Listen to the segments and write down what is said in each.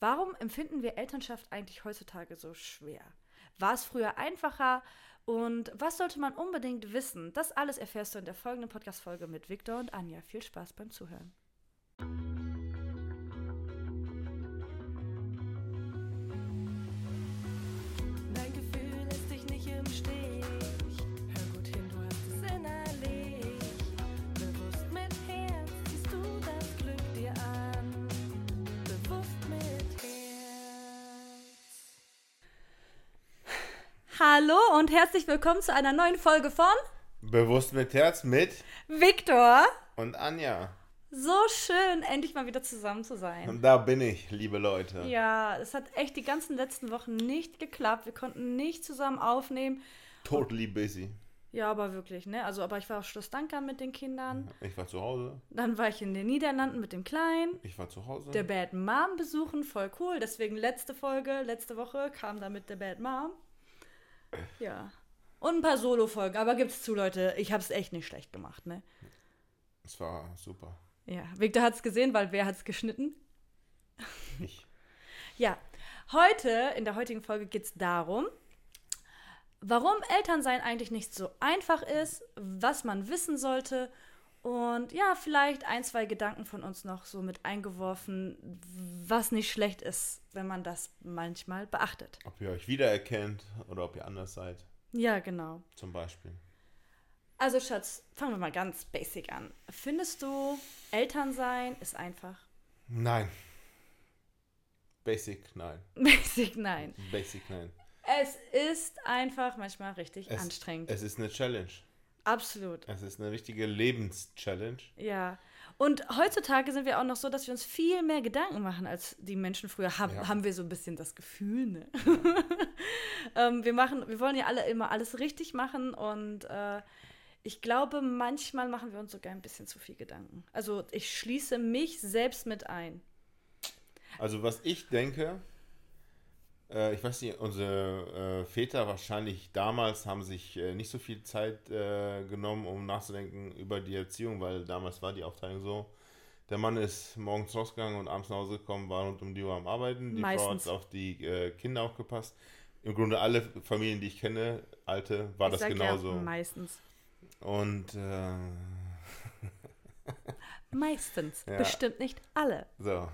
Warum empfinden wir Elternschaft eigentlich heutzutage so schwer? War es früher einfacher? Und was sollte man unbedingt wissen? Das alles erfährst du in der folgenden Podcast-Folge mit Victor und Anja. Viel Spaß beim Zuhören. Herzlich willkommen zu einer neuen Folge von Bewusst mit Herz mit Victor. und Anja. So schön, endlich mal wieder zusammen zu sein. Und da bin ich, liebe Leute. Ja, es hat echt die ganzen letzten Wochen nicht geklappt. Wir konnten nicht zusammen aufnehmen. Totally busy. Ja, aber wirklich, ne? Also, aber ich war auf Schloss Dankern mit den Kindern. Ich war zu Hause. Dann war ich in den Niederlanden mit dem Kleinen. Ich war zu Hause. Der Bad Mom besuchen, voll cool. Deswegen letzte Folge, letzte Woche kam da mit der Bad Mom. Ja. Und ein paar Solo-Folgen. Aber gibt's zu, Leute, ich hab's echt nicht schlecht gemacht, ne? Es war super. Ja, Victor hat's gesehen, weil wer hat's geschnitten? Ich. Ja, heute, in der heutigen Folge geht es darum, warum Elternsein eigentlich nicht so einfach ist, was man wissen sollte und ja, vielleicht ein, zwei Gedanken von uns noch so mit eingeworfen, was nicht schlecht ist, wenn man das manchmal beachtet. Ob ihr euch wiedererkennt oder ob ihr anders seid, Ja, genau. zum Beispiel. Also Schatz, fangen wir mal ganz basic an. Findest du, Elternsein ist einfach? Nein. Basic, nein. Basic, nein. Basic, nein. Es ist einfach manchmal richtig Es, anstrengend. Es ist eine Challenge. Absolut. Es ist eine richtige Lebenschallenge. Ja. Und heutzutage sind wir auch noch so, dass wir uns viel mehr Gedanken machen als die Menschen früher. Hab, Ja. Haben wir so ein bisschen das Gefühl, ne? ähm, wir machen, wir wollen ja alle immer alles richtig machen und äh, ich glaube, manchmal machen wir uns sogar ein bisschen zu viel Gedanken. Also ich schließe mich selbst mit ein. Also was ich denke, äh, ich weiß nicht, unsere äh, Väter wahrscheinlich damals haben sich äh, nicht so viel Zeit äh, genommen, um nachzudenken über die Erziehung, weil damals war die Aufteilung so. Der Mann ist morgens rausgegangen und abends nach Hause gekommen, war rund um die Uhr am Arbeiten. Die Frau Meistens. hat auf die äh, Kinder aufgepasst. Im Grunde alle Familien, die ich kenne, alte, war ich das genauso. Ja, meistens. und äh, Meistens. Ja. Bestimmt nicht alle. So.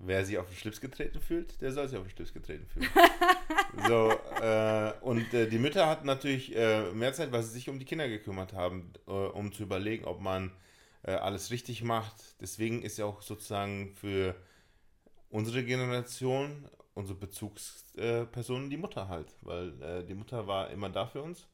Wer sich auf den Schlips getreten fühlt, der soll sich auf den Schlips getreten fühlen. so, äh, und äh, die Mütter hatten natürlich äh, mehr Zeit, weil sie sich um die Kinder gekümmert haben, äh, um zu überlegen, ob man äh, alles richtig macht. Deswegen ist ja auch sozusagen für unsere Generation, unsere Bezugsperson die Mutter halt, weil äh, die Mutter war immer da für uns.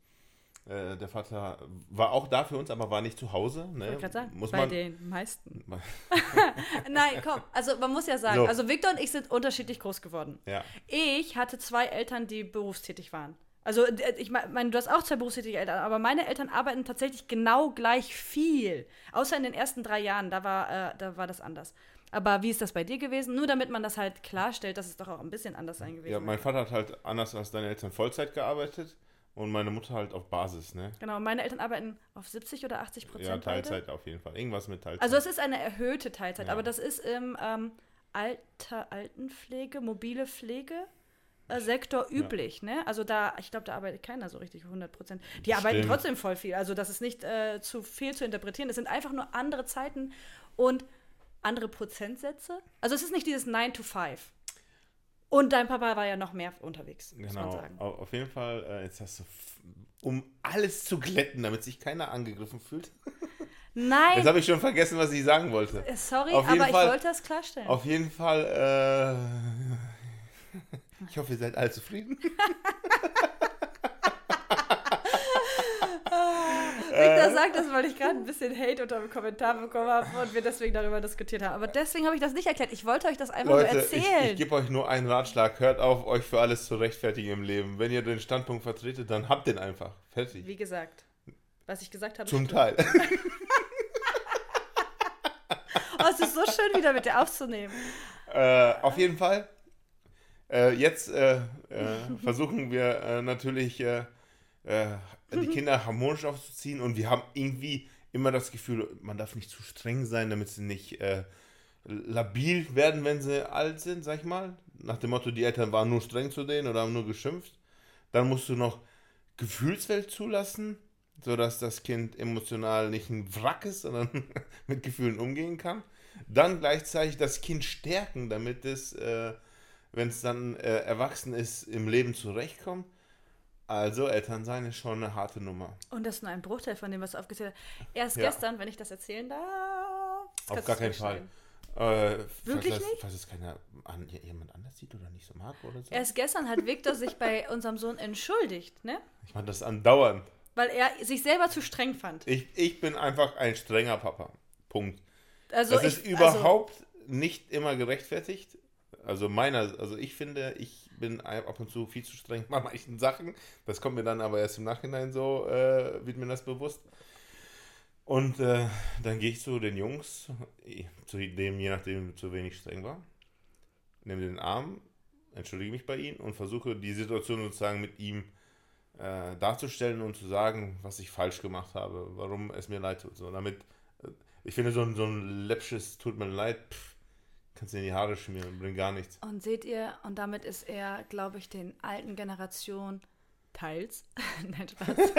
Äh, der Vater war auch da für uns, aber war nicht zu Hause. Ne? Ich sagen, Muss bei man, den meisten. Nein, komm. Also man muss ja sagen, So. also Victor und ich sind unterschiedlich groß geworden. ja. Ich hatte zwei Eltern, die berufstätig waren. Also äh, ich meine, du hast auch zwei berufstätige Eltern, aber meine Eltern arbeiten tatsächlich genau gleich viel. Außer in den ersten drei Jahren, da war, äh, da war das anders. Aber wie ist das bei dir gewesen? Nur damit man das halt klarstellt, dass es doch auch ein bisschen anders sein gewesen. Ja, mein Vater hat halt anders als deine Eltern Vollzeit gearbeitet und meine Mutter halt auf Basis, ne? Genau, meine Eltern arbeiten auf 70 oder 80 Prozent. Ja, Teilzeit auf jeden Fall. Irgendwas mit Teilzeit. Also es ist eine erhöhte Teilzeit, Ja. aber das ist im ähm, Alter, Altenpflege, mobile Pflege. äh, Sektor üblich, ne? Also da, ich glaube, da arbeitet keiner so richtig 100 Prozent. Die arbeiten Stimmt. trotzdem voll viel. Also das ist nicht äh, zu viel zu interpretieren. Es sind einfach nur andere Zeiten und andere Prozentsätze. Also es ist nicht dieses 9 to 5. Und dein Papa war ja noch mehr unterwegs, muss man genau. sagen. Au- Auf jeden Fall, äh, jetzt hast du, um alles zu glätten, damit sich keiner angegriffen fühlt. Jetzt Nein, habe ich schon vergessen, was ich sagen wollte. äh, sorry, auf jeden aber Fall- ich wollte das klarstellen. Auf jeden Fall, äh, ich hoffe, ihr seid alle zufrieden. Victor sagt das, weil ich gerade ein bisschen Hate unter dem Kommentar bekommen habe und wir deswegen darüber diskutiert haben. Aber deswegen habe ich das nicht erklärt. Ich wollte euch das einfach Leute, nur ich, erzählen. ich gebe euch nur einen Ratschlag. Hört auf, euch für alles zu rechtfertigen im Leben. Wenn ihr den Standpunkt vertretet, dann habt den einfach. Fertig. Wie gesagt, was ich gesagt habe. Zum. Teil. Oh, es ist so schön, wieder mit dir aufzunehmen. Äh, auf jeden Fall. Äh, jetzt äh, äh, versuchen wir äh, natürlich äh, äh, die Kinder harmonisch aufzuziehen und wir haben irgendwie immer das Gefühl, man darf nicht zu streng sein, damit sie nicht äh, labil werden, wenn sie alt sind, sag ich mal. Nach dem Motto, die Eltern waren nur streng zu denen oder haben nur geschimpft. Dann musst du noch Gefühlswelt zulassen, sodass das Kind emotional nicht ein Wrack ist, sondern mit Gefühlen umgehen kann. Dann gleichzeitig das Kind stärken, damit es, äh, wenn es dann äh, erwachsen ist, im Leben zurechtkommt. Also Elternsein ist schon eine harte Nummer. Und das ist nur ein Bruchteil von dem, was du aufgezählt hast. Erst Ja. gestern, wenn ich das erzählen darf. das Auf gar keinen Fall. Äh, Wirklich falls nicht? Falls es keiner an, jemand anders sieht oder nicht so mag oder so. Erst gestern hat Victor sich bei unserem Sohn entschuldigt, ne? Ich mache das andauernd. Weil er sich selber zu streng fand. Ich, ich bin einfach ein strenger Papa. Punkt. Also das ich, ist überhaupt nicht immer gerechtfertigt. Also meiner, also ich finde, ich bin ab und zu viel zu streng bei manchen Sachen. Das kommt mir dann aber erst im Nachhinein so, äh, wird mir das bewusst. Und äh, dann gehe ich zu den Jungs, eh, zu dem, je nachdem, zu wenig streng war, nehme den Arm, entschuldige mich bei ihm und versuche die Situation sozusagen mit ihm äh, darzustellen und zu sagen, was ich falsch gemacht habe, warum es mir leid tut. So, damit, äh, ich finde, so ein, so ein läppsches Tut mir leid, pff, kannst du in die Haare schmieren, bringt gar nichts. Und seht ihr, und damit ist er, glaube ich, den alten Generationen teils, nein, Spaß,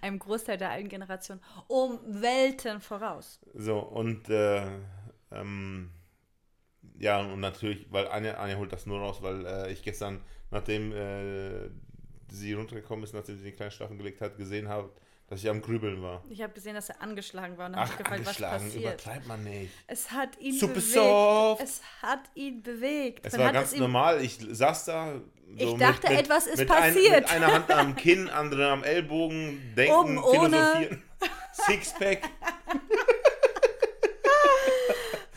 einem Großteil der alten Generation um Welten voraus. So, und äh, ähm, ja, und natürlich, weil Anja, Anja holt das nur raus, weil äh, ich gestern, nachdem äh, sie runtergekommen ist, nachdem sie den kleinen Schlafen gelegt hat, gesehen habe, dass ich am Grübeln war. Ich habe gesehen, dass er angeschlagen war und habe gefragt, was angeschlagen, passiert. übertreibt man nicht. Es hat ihn Super bewegt. soft. Es hat ihn bewegt. Es Man war hat ganz ihm- normal, ich saß da. Ich dachte, etwas ist mit passiert. mit einer Hand am Kinn, andere am Ellbogen, denken, Oben ohne. philosophieren. Sixpack.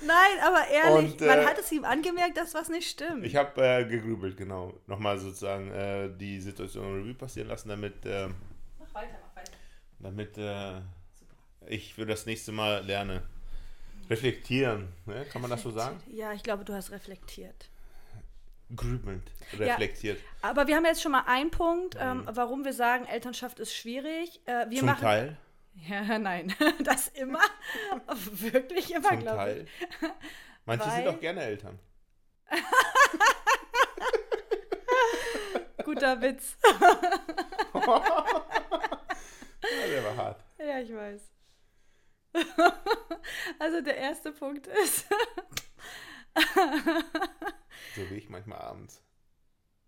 Nein, aber ehrlich, Und, äh, man hat es ihm angemerkt, dass was nicht stimmt. Ich habe äh, gegrübelt, genau. Nochmal sozusagen äh, die Situation Revue passieren lassen, damit, äh, mach weiter. Damit äh, ich für das nächste Mal lerne. Reflektieren, ne? kann man das so sagen? Ja, ich glaube, du hast reflektiert. Grübelnd, reflektiert. Aber wir haben jetzt schon mal einen Punkt, ähm, warum wir sagen, Elternschaft ist schwierig. Äh, wir Zum machen, Teil. Ja, nein, das immer. Wirklich immer, glaube Teil. Manche sind Weil- auch gerne Eltern. ich. Guter Witz. Ja, der war hart. Ja, ich weiß. Also der erste Punkt ist, So wie ich manchmal abends.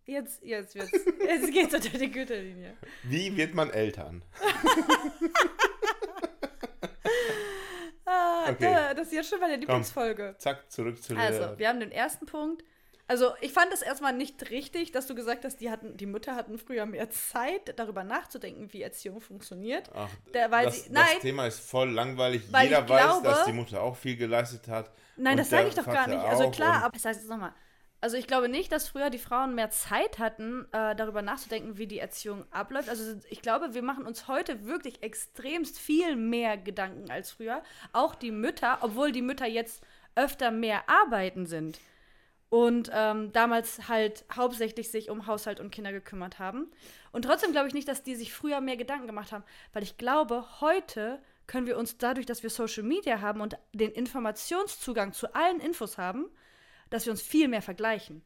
jetzt, jetzt wird's, jetzt geht's unter die Güterlinie. Wie wird man Eltern? Ah, Okay. da, das ist jetzt schon meine Lieblingsfolge. Zack, zurück zu. Also, wir haben den ersten Punkt. Also, ich fand es erstmal nicht richtig, dass du gesagt hast, die, hatten, die Mütter hatten früher mehr Zeit, darüber nachzudenken, wie Erziehung funktioniert. Ach, weil das, sie- nein. das Thema ist voll langweilig. Weil Jeder ich weiß, glaube- dass die Mutter auch viel geleistet hat. Nein, das sage ich doch gar Vater nicht. Also klar, aber das heißt jetzt nochmal. Also ich glaube nicht, dass früher die Frauen mehr Zeit hatten, äh, darüber nachzudenken, wie die Erziehung abläuft. Also ich glaube, wir machen uns heute wirklich extremst viel mehr Gedanken als früher. Auch die Mütter, obwohl die Mütter jetzt öfter mehr arbeiten sind. Und ähm, damals halt hauptsächlich sich um Haushalt und Kinder gekümmert haben. Und trotzdem glaube ich nicht, dass die sich früher mehr Gedanken gemacht haben. Weil ich glaube, heute können wir uns dadurch, dass wir Social Media haben und den Informationszugang zu allen Infos haben, dass wir uns viel mehr vergleichen.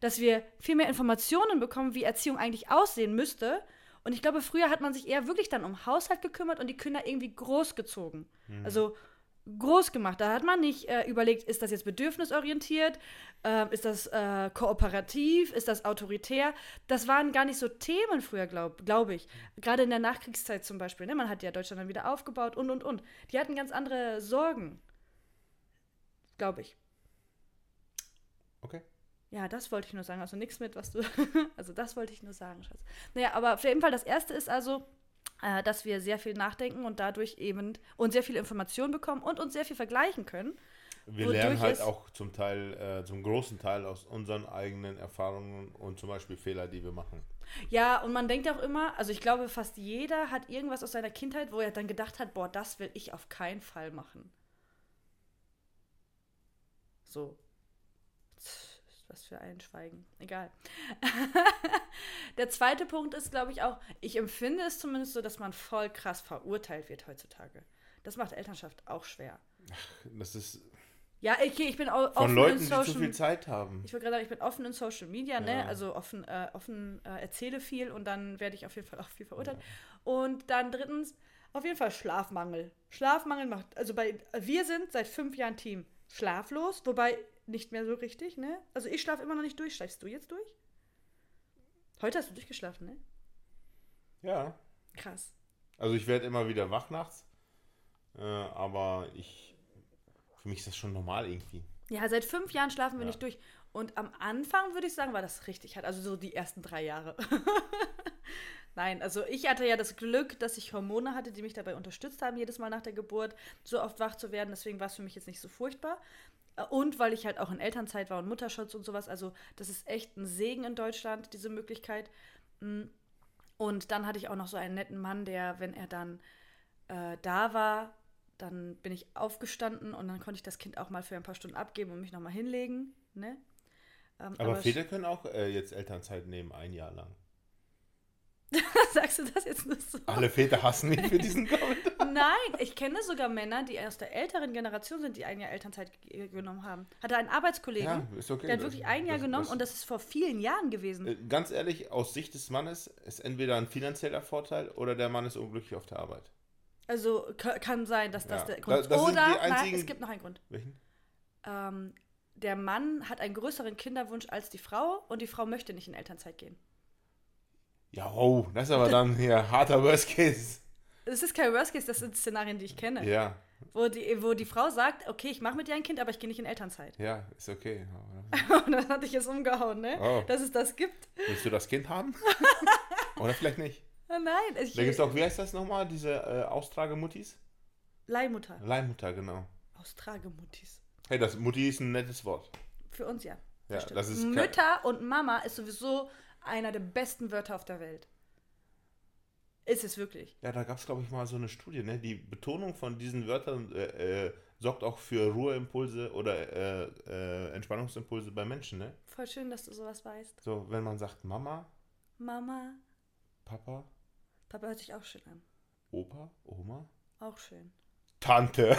Dass wir viel mehr Informationen bekommen, wie Erziehung eigentlich aussehen müsste. Und ich glaube, früher hat man sich eher wirklich dann um Haushalt gekümmert und die Kinder irgendwie großgezogen. Also groß gemacht. Da hat man nicht äh, überlegt, ist das jetzt bedürfnisorientiert, äh, ist das äh, kooperativ, ist das autoritär. Das waren gar nicht so Themen früher, glaube glaub ich. Gerade in der Nachkriegszeit zum Beispiel. Ne? Man hat ja Deutschland dann wieder aufgebaut und, und, und. Die hatten ganz andere Sorgen. Glaube ich. Okay. Ja, das wollte ich nur sagen. Also nichts mit, was du. also das wollte ich nur sagen, Schatz. Naja, aber auf jeden Fall, das erste ist also, äh, dass wir sehr viel nachdenken und dadurch eben und sehr viel Information bekommen und uns sehr viel vergleichen können. Wir lernen halt auch zum Teil, äh, zum großen Teil aus unseren eigenen Erfahrungen und zum Beispiel Fehler, die wir machen. Ja, und man denkt auch immer, also ich glaube, fast jeder hat irgendwas aus seiner Kindheit, wo er dann gedacht hat, boah, das will ich auf keinen Fall machen. So. Was für ein Schweigen. Egal. Der zweite Punkt ist, glaube ich, auch, ich empfinde es zumindest so, dass man voll krass verurteilt wird heutzutage. Das macht Elternschaft auch schwer. Das ist, Ja, okay, ich bin au- Von offen Leuten, in die Social zu viel Zeit haben. Ich wollte gerade sagen, ich bin offen in Social Media, ne? Ja. Also offen, äh, offen äh, erzähle viel und dann werde ich auf jeden Fall auch viel verurteilt. Und dann drittens, auf jeden Fall Schlafmangel. Schlafmangel macht, also bei, wir sind seit fünf Jahren Team schlaflos, wobei nicht mehr so richtig, ne? Also ich schlafe immer noch nicht durch. Schläfst du jetzt durch? Heute hast du durchgeschlafen, ne? Ja. Krass. Also ich werde immer wieder wach nachts. Äh, aber ich. Für mich ist das schon normal irgendwie. Ja, seit fünf Jahren schlafen wir Ja. nicht durch. Und am Anfang würde ich sagen, war das richtig hart. Also so die ersten drei Jahre. Nein, also ich hatte ja das Glück, dass ich Hormone hatte, die mich dabei unterstützt haben, jedes Mal nach der Geburt so oft wach zu werden. Deswegen war es für mich jetzt nicht so furchtbar. Und weil ich halt auch in Elternzeit war und Mutterschutz und sowas. Also das ist echt ein Segen in Deutschland, diese Möglichkeit. Mm. Und dann hatte ich auch noch so einen netten Mann, der, wenn er dann äh, da war, dann bin ich aufgestanden und dann konnte ich das Kind auch mal für ein paar Stunden abgeben und mich nochmal hinlegen. Ne? Ähm, Aber, Väter können auch äh, jetzt Elternzeit nehmen, ein Jahr lang. sagst du das jetzt nur so? Alle Väter hassen mich für diesen Kommentar. Nein, ich kenne sogar Männer, die aus der älteren Generation sind, die ein Jahr Elternzeit ge- genommen haben. Hatte einen Arbeitskollegen, Ja, okay. der hat wirklich ein Jahr das- genommen das- und das ist vor vielen Jahren gewesen. Äh, Ganz ehrlich, aus Sicht des Mannes ist entweder ein finanzieller Vorteil oder der Mann ist unglücklich auf der Arbeit. Also ka- kann sein, dass das Ja, der Grund ist. Oder, nein, es gibt noch einen Grund. Welchen? Ähm, der Mann hat einen größeren Kinderwunsch als die Frau und die Frau möchte nicht in Elternzeit gehen. Ja, oh, das ist aber dann hier harter Worst Case. Das ist kein Worst Case, das sind Szenarien, die ich kenne. Ja, Wo, die, wo die Frau sagt, okay, ich mache mit dir ein Kind, aber ich gehe nicht in Elternzeit. ja, ist okay. Und dann hatte ich es umgehauen, ne? Oh. Dass es das gibt. Willst du das Kind haben? Oder vielleicht nicht. Ah, Nein, ich, Da gibt es auch, wie heißt das nochmal, diese äh, Austragemuttis? Leihmutter. Leihmutter, genau. Austragemuttis. Hey, das Mutti ist ein nettes Wort. Für uns ja. Ja, stimmt. das ist Mütter und Mama ist sowieso einer der besten Wörter auf der Welt. Ist es wirklich. Ja, da gab es, glaube ich, mal so eine Studie, ne? Die Betonung von diesen Wörtern äh, äh, sorgt auch für Ruheimpulse oder äh, äh, Entspannungsimpulse bei Menschen, ne? Voll schön, dass du sowas weißt. So, wenn man sagt Mama, Mama, Papa, Papa hört sich auch schön an. Opa, Oma, Auch schön. Tante.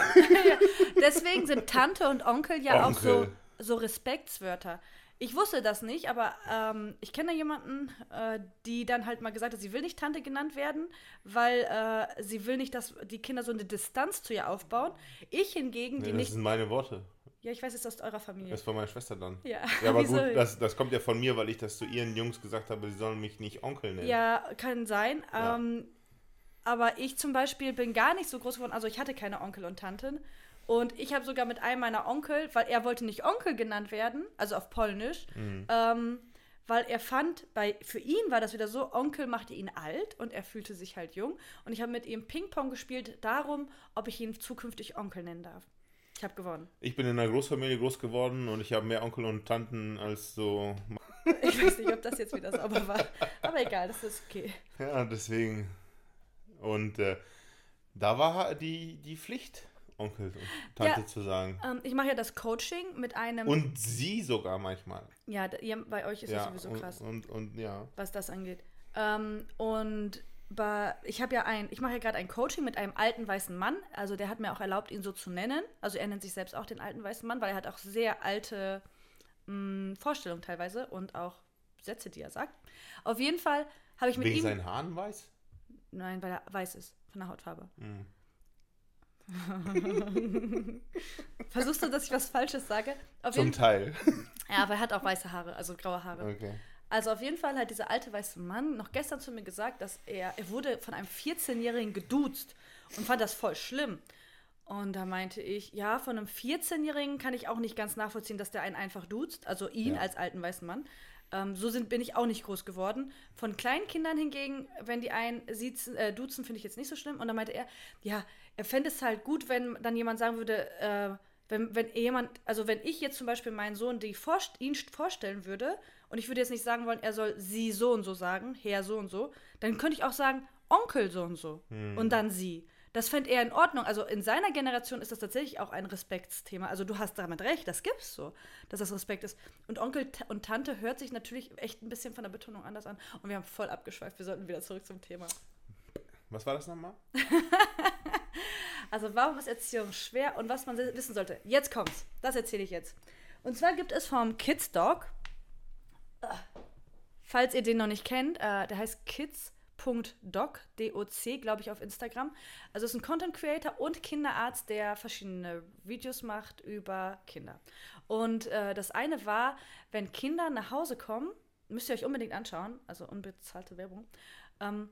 Deswegen sind Tante und Onkel ja auch so, Onkel. so Respektswörter. Ich wusste das nicht, aber ähm, ich kenne jemanden, äh, die dann halt mal gesagt hat, sie will nicht Tante genannt werden, weil äh, sie will nicht, dass die Kinder so eine Distanz zu ihr aufbauen. Ich hingegen, die Nee, das nicht. sind meine Worte. Ja, ich weiß, es ist aus eurer Familie. Das ist von meiner Schwester dann. Ja, Ja, aber wieso? gut, das, das kommt ja von mir, weil ich das zu ihren Jungs gesagt habe, sie sollen mich nicht Onkel nennen. Ja, kann sein. Ja. Ähm, aber ich zum Beispiel bin gar nicht so groß geworden. Also ich hatte keine Onkel und Tanten. Und ich habe sogar mit einem meiner Onkel, weil er wollte nicht Onkel genannt werden, also auf Polnisch, Mhm. ähm, weil er fand, bei, für ihn war das wieder so, Onkel machte ihn alt und er fühlte sich halt jung. Und ich habe mit ihm Ping-Pong gespielt darum, ob ich ihn zukünftig Onkel nennen darf. Ich habe gewonnen. Ich bin in einer Großfamilie groß geworden und ich habe mehr Onkel und Tanten als so. Ich weiß nicht, ob das jetzt wieder sauber war. Aber egal, das ist okay. Ja, deswegen. Und äh, da war die, die Pflicht, Onkel und Tante Ja. zu sagen. Ähm, ich mache ja das Coaching mit einem. Und sie sogar manchmal. ja, ihr, bei euch ist ja, das sowieso und, krass. Und, und ja. was das angeht. Ähm, und bei, ich habe ja ein, ich mache ja gerade ein Coaching mit einem alten weißen Mann. Also der hat mir auch erlaubt, ihn so zu nennen. Also er nennt sich selbst auch den alten weißen Mann, weil er hat auch sehr alte mh, Vorstellungen teilweise und auch Sätze, die er sagt. Auf jeden Fall habe ich mit Wegen ihm. seinen Haaren weiß? Nein, weil er weiß ist von der Hautfarbe. Mhm. Versuchst du, dass ich was Falsches sage? Auf Zum Teil. Ja, aber er hat auch weiße Haare, also graue Haare. Okay. Also auf jeden Fall hat dieser alte weiße Mann noch gestern zu mir gesagt, dass er, er wurde von einem 14-Jährigen geduzt und fand das voll schlimm. Und da meinte ich, ja, von einem 14-Jährigen kann ich auch nicht ganz nachvollziehen, dass der einen einfach duzt, also ihn Ja. als alten weißen Mann. Ähm, so sind, bin ich auch nicht groß geworden. Von kleinen Kindern hingegen, wenn die einen siezen, äh, duzen, finde ich jetzt nicht so schlimm. Und dann meinte er, ja, er fände es halt gut, wenn dann jemand sagen würde, äh, wenn, wenn jemand, also wenn ich jetzt zum Beispiel meinen Sohn die vorst ihn vorstellen würde und ich würde jetzt nicht sagen wollen, er soll sie so und so sagen, Herr so und so, dann könnte ich auch sagen, Onkel so und so und dann sie. Das fände er in Ordnung. Also in seiner Generation ist das tatsächlich auch ein Respektsthema. Also du hast damit recht, das gibt's so, dass das Respekt ist. Und Onkel und Tante hört sich natürlich echt ein bisschen von der Betonung anders an. Und wir haben voll abgeschweift. Wir sollten wieder zurück zum Thema. Was war das nochmal? Also warum ist Erziehung schwer und was man wissen sollte? Jetzt kommt's. Das erzähle ich jetzt. Und zwar gibt es vom Kids Dog, äh, falls ihr den noch nicht kennt, äh, der heißt kids.doc, D-O-C, glaube ich, auf Instagram. Also ist ein Content Creator und Kinderarzt, der verschiedene Videos macht über Kinder. Und äh, das eine war, wenn Kinder nach Hause kommen, müsst ihr euch unbedingt anschauen, also unbezahlte Werbung. Ähm,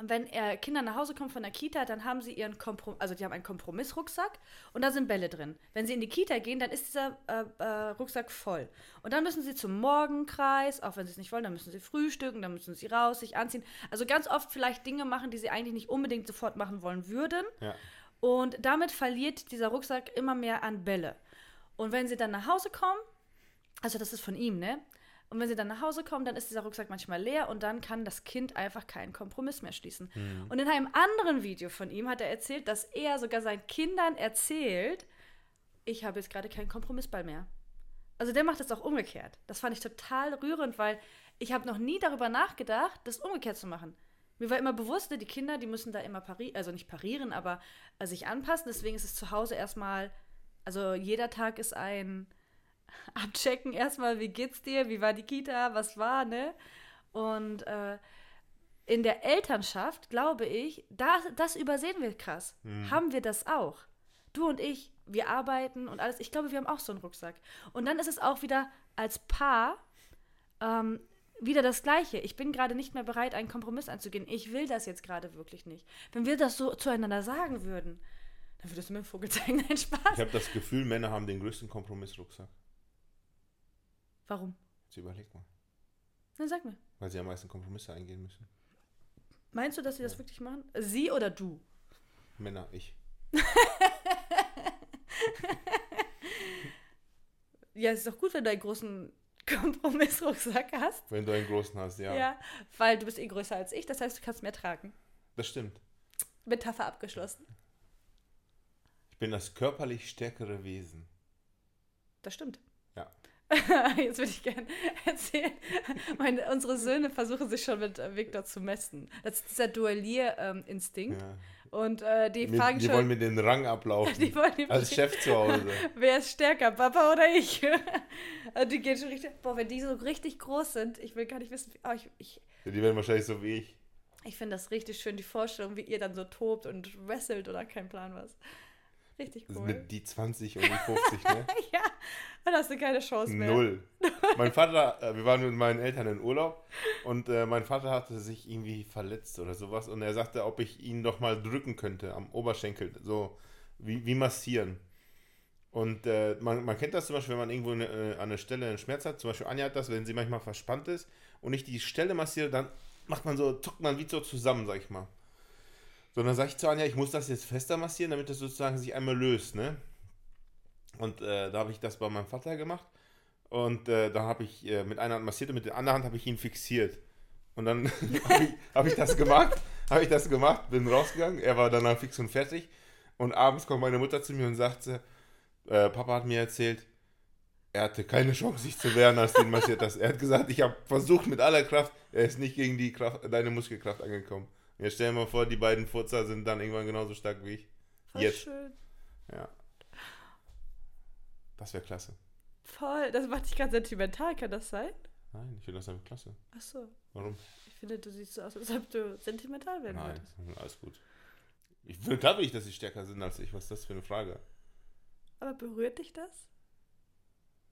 wenn äh, Kinder nach Hause kommen von der Kita, dann haben sie ihren Komprom also die haben einen Kompromissrucksack und da sind Bälle drin. Wenn sie in die Kita gehen, dann ist dieser äh, äh, Rucksack voll. Und dann müssen sie zum Morgenkreis, auch wenn sie es nicht wollen, dann müssen sie frühstücken, dann müssen sie raus, sich anziehen. Also ganz oft vielleicht Dinge machen, die sie eigentlich nicht unbedingt sofort machen wollen würden. Ja. Und damit verliert dieser Rucksack immer mehr an Bälle. Und wenn sie dann nach Hause kommen, also das ist von ihm, ne? Und wenn sie dann nach Hause kommen, dann ist dieser Rucksack manchmal leer und dann kann das Kind einfach keinen Kompromiss mehr schließen. Mhm. Und in einem anderen Video von ihm hat er erzählt, dass er sogar seinen Kindern erzählt, ich habe jetzt gerade keinen Kompromissball mehr. Also der macht das auch umgekehrt. Das fand ich total rührend, weil ich habe noch nie darüber nachgedacht, das umgekehrt zu machen. Mir war immer bewusst, die Kinder, die müssen da immer parieren, also nicht parieren, aber äh, sich anpassen. Deswegen ist es zu Hause erstmal, also jeder Tag ist ein abchecken erstmal, wie geht's dir, wie war die Kita, was war, ne? Und äh, in der Elternschaft, glaube ich, das, das übersehen wir krass. Mhm. Haben wir das auch? Du und ich, wir arbeiten und alles. Ich glaube, wir haben auch so einen Rucksack. Und dann ist es auch wieder als Paar ähm, wieder das Gleiche. Ich bin gerade nicht mehr bereit, einen Kompromiss einzugehen. Ich will das jetzt gerade wirklich nicht. Wenn wir das so zueinander sagen würden, dann würdest du mir einen Vogel zeigen. Nein, Spaß. Ich habe das Gefühl, Männer haben den größten Kompromissrucksack. Warum? Jetzt überleg mal. Dann sag mir. Weil sie am meisten Kompromisse eingehen müssen. Meinst du, dass sie ja. das wirklich machen? Sie oder du? Männer, ich. ja, es ist doch gut, wenn du einen großen Kompromissrucksack hast. Wenn du einen großen hast, ja. Ja, weil du bist eh größer als ich, das heißt, du kannst mehr tragen. Das stimmt. Metapher abgeschlossen. Ich bin das körperlich stärkere Wesen. Das stimmt. Jetzt würde ich gerne erzählen. Meine, unsere Söhne versuchen sich schon mit äh, Victor zu messen. Das ist dieser Duellier-Instinkt. Ja. Und äh, die mit, fragen die schon. wollen mit den Rang ablaufen. Die wollen als Chef zu Hause. Wer ist stärker, Papa oder ich? die gehen schon richtig. Boah, wenn die so richtig groß sind, ich will gar nicht wissen. Oh, ich, ich, ja, die werden wahrscheinlich so wie ich. Ich finde das richtig schön, die Vorstellung, wie ihr dann so tobt und wrestelt oder kein Plan was. Richtig cool. Mit die 20 und die 50, ne? ja, dann hast du keine Chance mehr. Null. mein Vater, äh, wir waren mit meinen Eltern in Urlaub und äh, mein Vater hatte sich irgendwie verletzt oder sowas und er sagte, ob ich ihn doch mal drücken könnte am Oberschenkel, so wie, wie massieren. Und äh, man, man kennt das zum Beispiel, wenn man irgendwo eine, äh, an der Stelle einen Schmerz hat. Zum Beispiel Anja hat das, wenn sie manchmal verspannt ist und ich die Stelle massiere, dann macht man so, zuckt man wie so zusammen, sag ich mal. Sondern sage ich zu Anja, ich muss das jetzt fester massieren, damit das sozusagen sich einmal löst, ne? Und äh, da habe ich das bei meinem Vater gemacht. Und äh, da habe ich äh, mit einer Hand massiert und mit der anderen Hand habe ich ihn fixiert. Und dann habe ich, hab ich das gemacht, habe ich das gemacht, bin rausgegangen. Er war danach fix und fertig. Und abends kommt meine Mutter zu mir und sagte, äh, Papa hat mir erzählt, er hatte keine Chance, sich zu wehren, als du ihn massiert hast. Er hat gesagt, ich habe versucht mit aller Kraft, er ist nicht gegen die Kraft, deine Muskelkraft angekommen. Jetzt stell dir mal vor, die beiden Furzer sind dann irgendwann genauso stark wie ich. Voll Jetzt. schön. Ja. Das wäre klasse. Voll. Das macht dich ganz sentimental, kann das sein? Nein, ich finde das einfach klasse. Ach so. Warum? Ich finde, du siehst so aus, als ob du sentimental werden Nein, würdest. alles gut. Ich klar, ich, dass sie stärker sind als ich. Was ist das für eine Frage? Aber berührt dich das?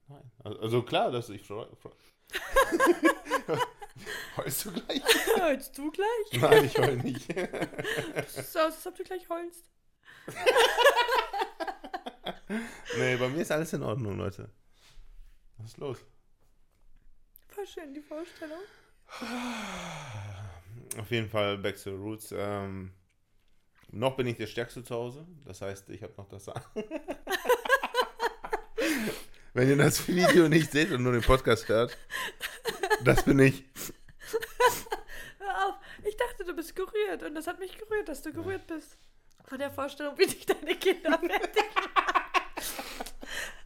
Nein. Also klar, dass ich freue. Heulst du gleich? Heulst du gleich? Nein, ich heul nicht. So aus, als ob du gleich heulst. nee, bei mir ist alles in Ordnung, Leute. Was ist los? War schön, die Vorstellung. Auf jeden Fall Back to the Roots. Ähm, noch bin ich der Stärkste zu Hause. Das heißt, ich habe noch das Sagen. Wenn ihr das Video nicht seht und nur den Podcast hört, das bin ich. Hör auf. Ich dachte, du bist gerührt und das hat mich gerührt, dass du gerührt bist. Von der Vorstellung, wie dich deine Kinder fertig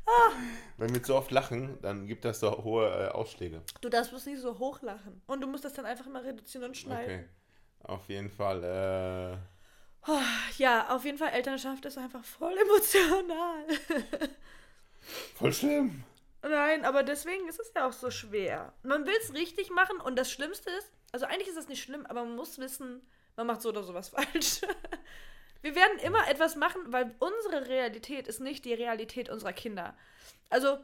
ah. Wenn wir zu oft lachen, dann gibt das so hohe äh, Ausschläge. Du darfst bloß nicht so hoch lachen. Und du musst das dann einfach mal reduzieren und schneiden. Okay. Auf jeden Fall. Äh, Oh, ja, auf jeden Fall, Elternschaft ist einfach voll emotional. Voll schlimm. Nein, aber deswegen ist es ja auch so schwer. Man will es richtig machen und das Schlimmste ist, also eigentlich ist das nicht schlimm, aber man muss wissen, man macht so oder sowas falsch. Wir werden immer etwas machen, weil unsere Realität ist nicht die Realität unserer Kinder. Also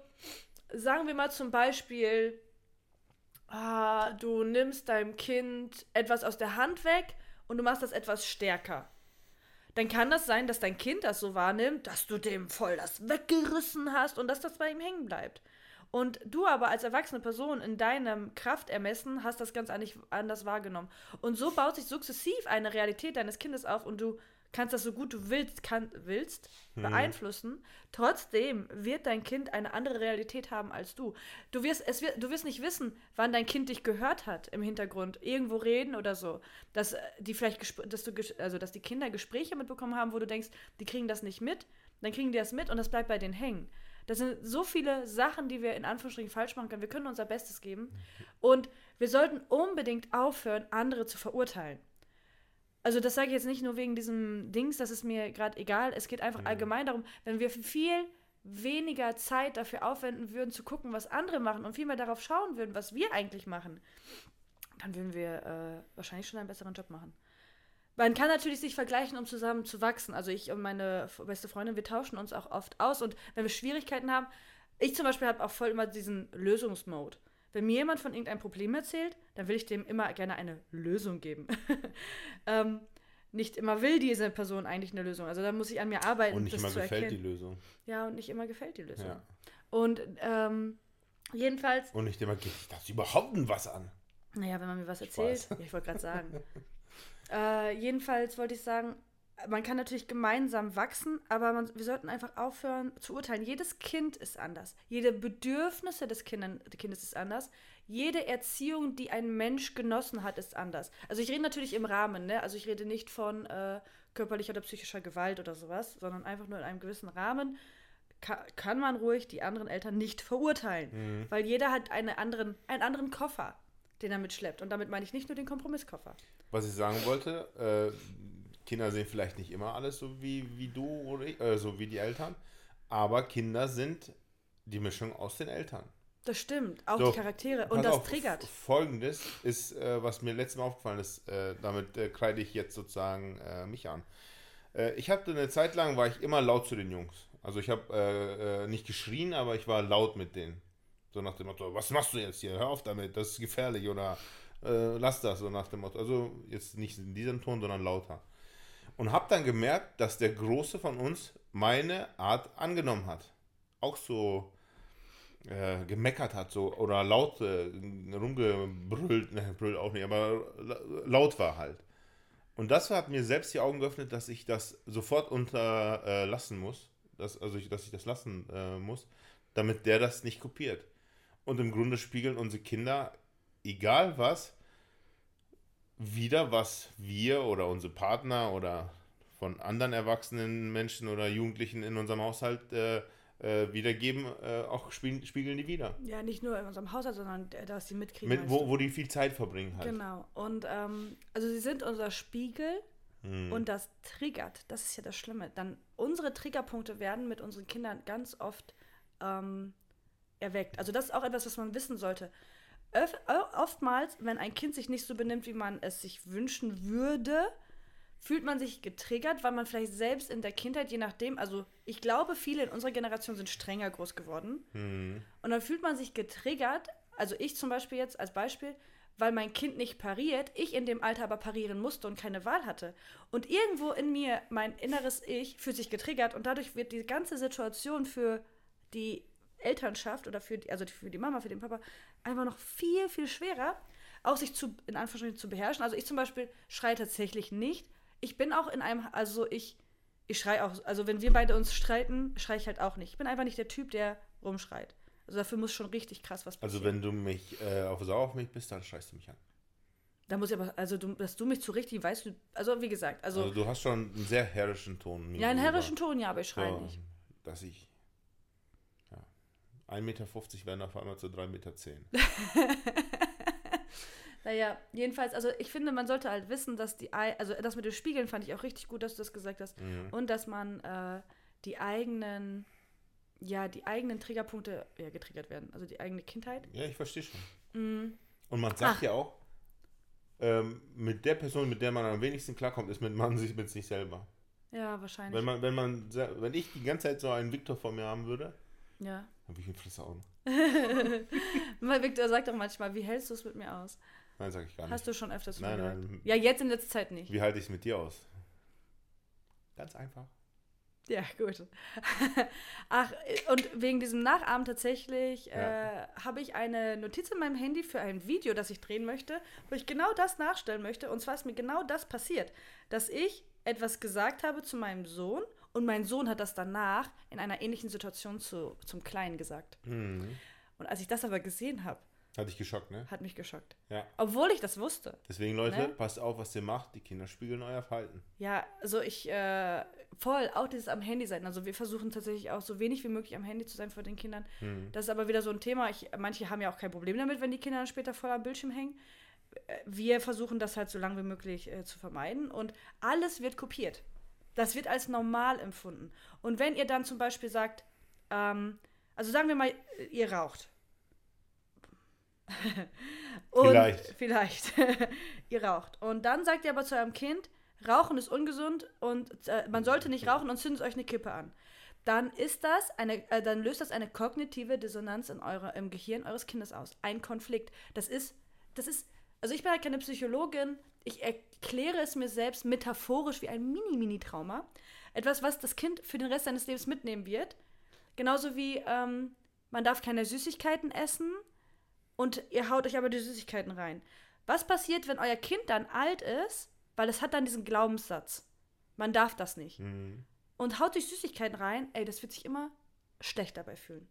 sagen wir mal zum Beispiel, ah, du nimmst deinem Kind etwas aus der Hand weg und du machst das etwas stärker. Dann kann das sein, dass dein Kind das so wahrnimmt, dass du dem voll das weggerissen hast und dass das bei ihm hängen bleibt. Und du aber als erwachsene Person in deinem Kraftermessen hast das ganz anders wahrgenommen. Und so baut sich sukzessiv eine Realität deines Kindes auf und du kannst das so gut du willst, kann, willst hm. beeinflussen. Trotzdem wird dein Kind eine andere Realität haben als du. Du wirst, es wird, du wirst nicht wissen, wann dein Kind dich gehört hat im Hintergrund, irgendwo reden oder so. Dass äh, die vielleicht, dass du, also dass die Kinder Gespräche mitbekommen haben, wo du denkst, die kriegen das nicht mit, dann kriegen die das mit und das bleibt bei denen hängen. Das sind so viele Sachen, die wir in Anführungsstrichen falsch machen können. Wir können unser Bestes geben. Und wir sollten unbedingt aufhören, andere zu verurteilen. Also das sage ich jetzt nicht nur wegen diesem Dings, das ist mir gerade egal. Es geht einfach mhm. allgemein darum, wenn wir viel weniger Zeit dafür aufwenden würden, zu gucken, was andere machen und viel mehr darauf schauen würden, was wir eigentlich machen, dann würden wir äh, wahrscheinlich schon einen besseren Job machen. Man kann natürlich sich vergleichen, um zusammen zu wachsen. Also ich und meine beste Freundin, wir tauschen uns auch oft aus. Und wenn wir Schwierigkeiten haben, ich zum Beispiel habe auch voll immer diesen Lösungsmode. Wenn mir jemand von irgendeinem Problem erzählt, dann will ich dem immer gerne eine Lösung geben. ähm, nicht immer will diese Person eigentlich eine Lösung. Also da muss ich an mir arbeiten. Und nicht immer gefällt erkennen. die Lösung. Ja, und nicht immer gefällt die Lösung. Ja. Und ähm, jedenfalls. Und nicht immer geht das überhaupt was an. Naja, wenn man mir was erzählt. Ja, ich wollte gerade sagen. Äh, jedenfalls wollte ich sagen, man kann natürlich gemeinsam wachsen, aber man, wir sollten einfach aufhören zu urteilen. Jedes Kind ist anders. Jede Bedürfnisse des Kindern, Kindes ist anders. Jede Erziehung, die ein Mensch genossen hat, ist anders. Also ich rede natürlich im Rahmen, ne? Also ich rede nicht von äh, körperlicher oder psychischer Gewalt oder sowas, sondern einfach nur in einem gewissen Rahmen ka kann man ruhig die anderen Eltern nicht verurteilen. Mhm. Weil jeder hat eine anderen, einen anderen Koffer, den er mitschleppt. Und damit meine ich nicht nur den Kompromisskoffer. Was ich sagen wollte, äh, Kinder sehen vielleicht nicht immer alles so wie, wie du oder ich, äh, so wie die Eltern, aber Kinder sind die Mischung aus den Eltern. Das stimmt, auch so, die Charaktere und das triggert. Folgendes ist, äh, was mir letztes Mal aufgefallen ist, äh, damit äh, kreide ich jetzt sozusagen äh, mich an. Ich hatte eine Zeit lang, war ich immer laut zu den Jungs. Also ich habe nicht geschrien, aber ich war laut mit denen. So nach dem Motto, was machst du jetzt hier? Hör auf damit, das ist gefährlich oder äh, lass das, so nach dem Motto. Also jetzt nicht in diesem Ton, sondern lauter. Und habe dann gemerkt, dass der Große von uns meine Art angenommen hat. Auch so äh, gemeckert hat, so oder laut äh, rumgebrüllt, ne, brüllt auch nicht, aber laut war halt. Und das hat mir selbst die Augen geöffnet, dass ich das sofort unterlassen muss, dass, also ich, dass ich das lassen äh, muss, damit der das nicht kopiert. Und im Grunde spiegeln unsere Kinder egal was, wieder, was wir oder unsere Partner oder von anderen erwachsenen Menschen oder Jugendlichen in unserem Haushalt äh, äh, wiedergeben, äh, auch spiegeln, die wieder. Ja, nicht nur in unserem Haushalt, sondern dass sie mitkriegen. Mit, wo, wo die viel Zeit verbringen halt. Genau. Und ähm, also sie sind unser Spiegel hm. und das triggert. Das ist ja das Schlimme. Dann unsere Triggerpunkte werden mit unseren Kindern ganz oft ähm, erweckt. Also das ist auch etwas, was man wissen sollte oftmals, wenn ein Kind sich nicht so benimmt, wie man es sich wünschen würde, fühlt man sich getriggert, weil man vielleicht selbst in der Kindheit, je nachdem, also ich glaube, viele in unserer Generation sind strenger groß geworden. Mhm. Und dann fühlt man sich getriggert, also ich zum Beispiel jetzt als Beispiel, weil mein Kind nicht pariert, ich in dem Alter aber parieren musste und keine Wahl hatte. Und irgendwo in mir, mein inneres Ich, fühlt sich getriggert und dadurch wird die ganze Situation für die Elternschaft oder für die, also für die Mama, für den Papa, einfach noch viel, viel schwerer, auch sich zu, in Anführungsstrichen zu beherrschen. Also ich zum Beispiel schreie tatsächlich nicht. Ich bin auch in einem, also ich, ich schreie auch, also wenn wir beide uns streiten, schreie ich halt auch nicht. Ich bin einfach nicht der Typ, der rumschreit. Also dafür muss schon richtig krass was passieren. Also wenn du mich äh, auf sauer auf mich bist, dann schreist du mich an. Da muss ich aber, also du, dass du mich zu richtig weißt, du, also wie gesagt, also. Also du hast schon einen sehr herrischen Ton. Ja, einen herrischen Ton, ja, aber ich schreie so, nicht. Dass ich 1,50 Meter werden auf einmal zu 3,10 Meter. Naja, jedenfalls, also ich finde, man sollte halt wissen, dass die, Ei- also das mit den Spiegeln fand ich auch richtig gut, dass du das gesagt hast. Mhm. Und dass man äh, die eigenen, ja, die eigenen Triggerpunkte ja, getriggert werden. Also die eigene Kindheit. Ja, ich verstehe schon. Mhm. Und man sagt Ach. ja auch, ähm, mit der Person, mit der man am wenigsten klarkommt, ist mit man sich mit sich selber. Ja, wahrscheinlich. Wenn man, wenn man, wenn ich die ganze Zeit so einen Victor vor mir haben würde, ja. dann würde ich ihn Fresse hauen. Weil Victor sagt auch manchmal, wie hältst du es mit mir aus? Nein, sage ich gar nicht. Hast du schon öfters Nein, gehört? nein. Ja, jetzt in letzter Zeit nicht. Wie halte ich es mit dir aus? Ganz einfach. Ja, gut. Ach, und wegen diesem Nachahmen tatsächlich Ja. äh, habe ich eine Notiz in meinem Handy für ein Video, das ich drehen möchte, wo ich genau das nachstellen möchte. Und zwar ist mir genau das passiert, dass ich etwas gesagt habe zu meinem Sohn und mein Sohn hat das danach in einer ähnlichen Situation zu, zum Kleinen gesagt. Mhm. Und als ich das aber gesehen habe, Hat dich geschockt, ne? hat mich geschockt. Ja. Obwohl ich das wusste. Deswegen, Leute, Ne? passt auf, was ihr macht. Die Kinder spiegeln euer Verhalten. Ja, also ich, äh, voll, auch dieses am Handy sein. Also wir versuchen tatsächlich auch so wenig wie möglich am Handy zu sein vor den Kindern. Mhm. Das ist aber wieder so ein Thema. Ich, manche haben ja auch kein Problem damit, wenn die Kinder dann später voll am Bildschirm hängen. Äh, Wir versuchen das halt so lange wie möglich äh, zu vermeiden. Und alles wird kopiert. Das wird als normal empfunden. Und wenn ihr dann zum Beispiel sagt, ähm, also sagen wir mal, äh, ihr raucht. Vielleicht. Vielleicht. ihr raucht. Und dann sagt ihr aber zu eurem Kind, Rauchen ist ungesund und äh, man sollte nicht rauchen und zündet euch eine Kippe an. Dann ist das eine, äh, dann löst das eine kognitive Dissonanz in eure, im Gehirn eures Kindes aus. Ein Konflikt. Das ist, das ist, also ich bin halt keine Psychologin. Ich erkläre es mir selbst metaphorisch wie ein Mini-Mini-Trauma. Etwas, was das Kind für den Rest seines Lebens mitnehmen wird. Genauso wie ähm, man darf keine Süßigkeiten essen und ihr haut euch aber die Süßigkeiten rein. Was passiert, wenn euer Kind dann alt ist, weil es hat dann diesen Glaubenssatz, man darf das nicht, Mhm. und haut sich Süßigkeiten rein, ey, das wird sich immer schlecht dabei fühlen.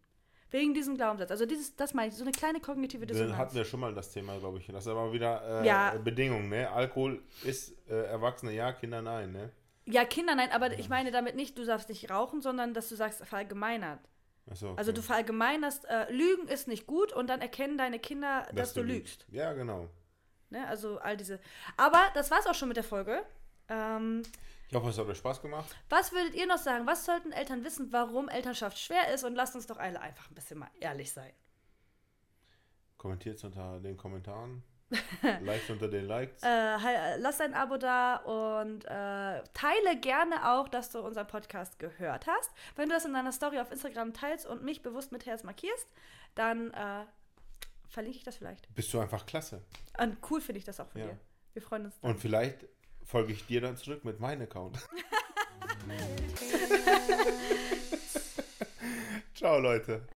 Wegen diesem Glaubenssatz. Also dieses, das meine ich, so eine kleine kognitive Dann Dissonanz. hatten wir schon mal das Thema, glaube ich. Das ist aber wieder äh, Ja. Bedingung, ne? Alkohol ist äh, Erwachsene ja, Kinder nein, ne? ja, Kinder, nein, aber ich meine damit nicht, du darfst nicht rauchen, sondern dass du sagst, verallgemeinert. Achso, okay. Also du verallgemeinerst, äh, Lügen ist nicht gut und dann erkennen deine Kinder, dass, du lügst. Ja, genau. Ne? Also all diese. Aber das war's auch schon mit der Folge. Ähm, Ich hoffe, es hat euch Spaß gemacht. was würdet ihr noch sagen? Was sollten Eltern wissen, warum Elternschaft schwer ist? Und lasst uns doch alle einfach ein bisschen mal ehrlich sein. Kommentiert es unter den Kommentaren. Likes unter den Likes. Äh, lass ein Abo da und äh, teile gerne auch, dass du unseren Podcast gehört hast. Wenn du das in deiner Story auf Instagram teilst und mich bewusst mit Herz markierst, dann äh, verlinke ich das vielleicht. Bist du einfach klasse. Und cool finde ich das auch von Ja. dir. Wir freuen uns. Und vielleicht folge ich dir dann zurück mit meinem Account. Ciao, Leute.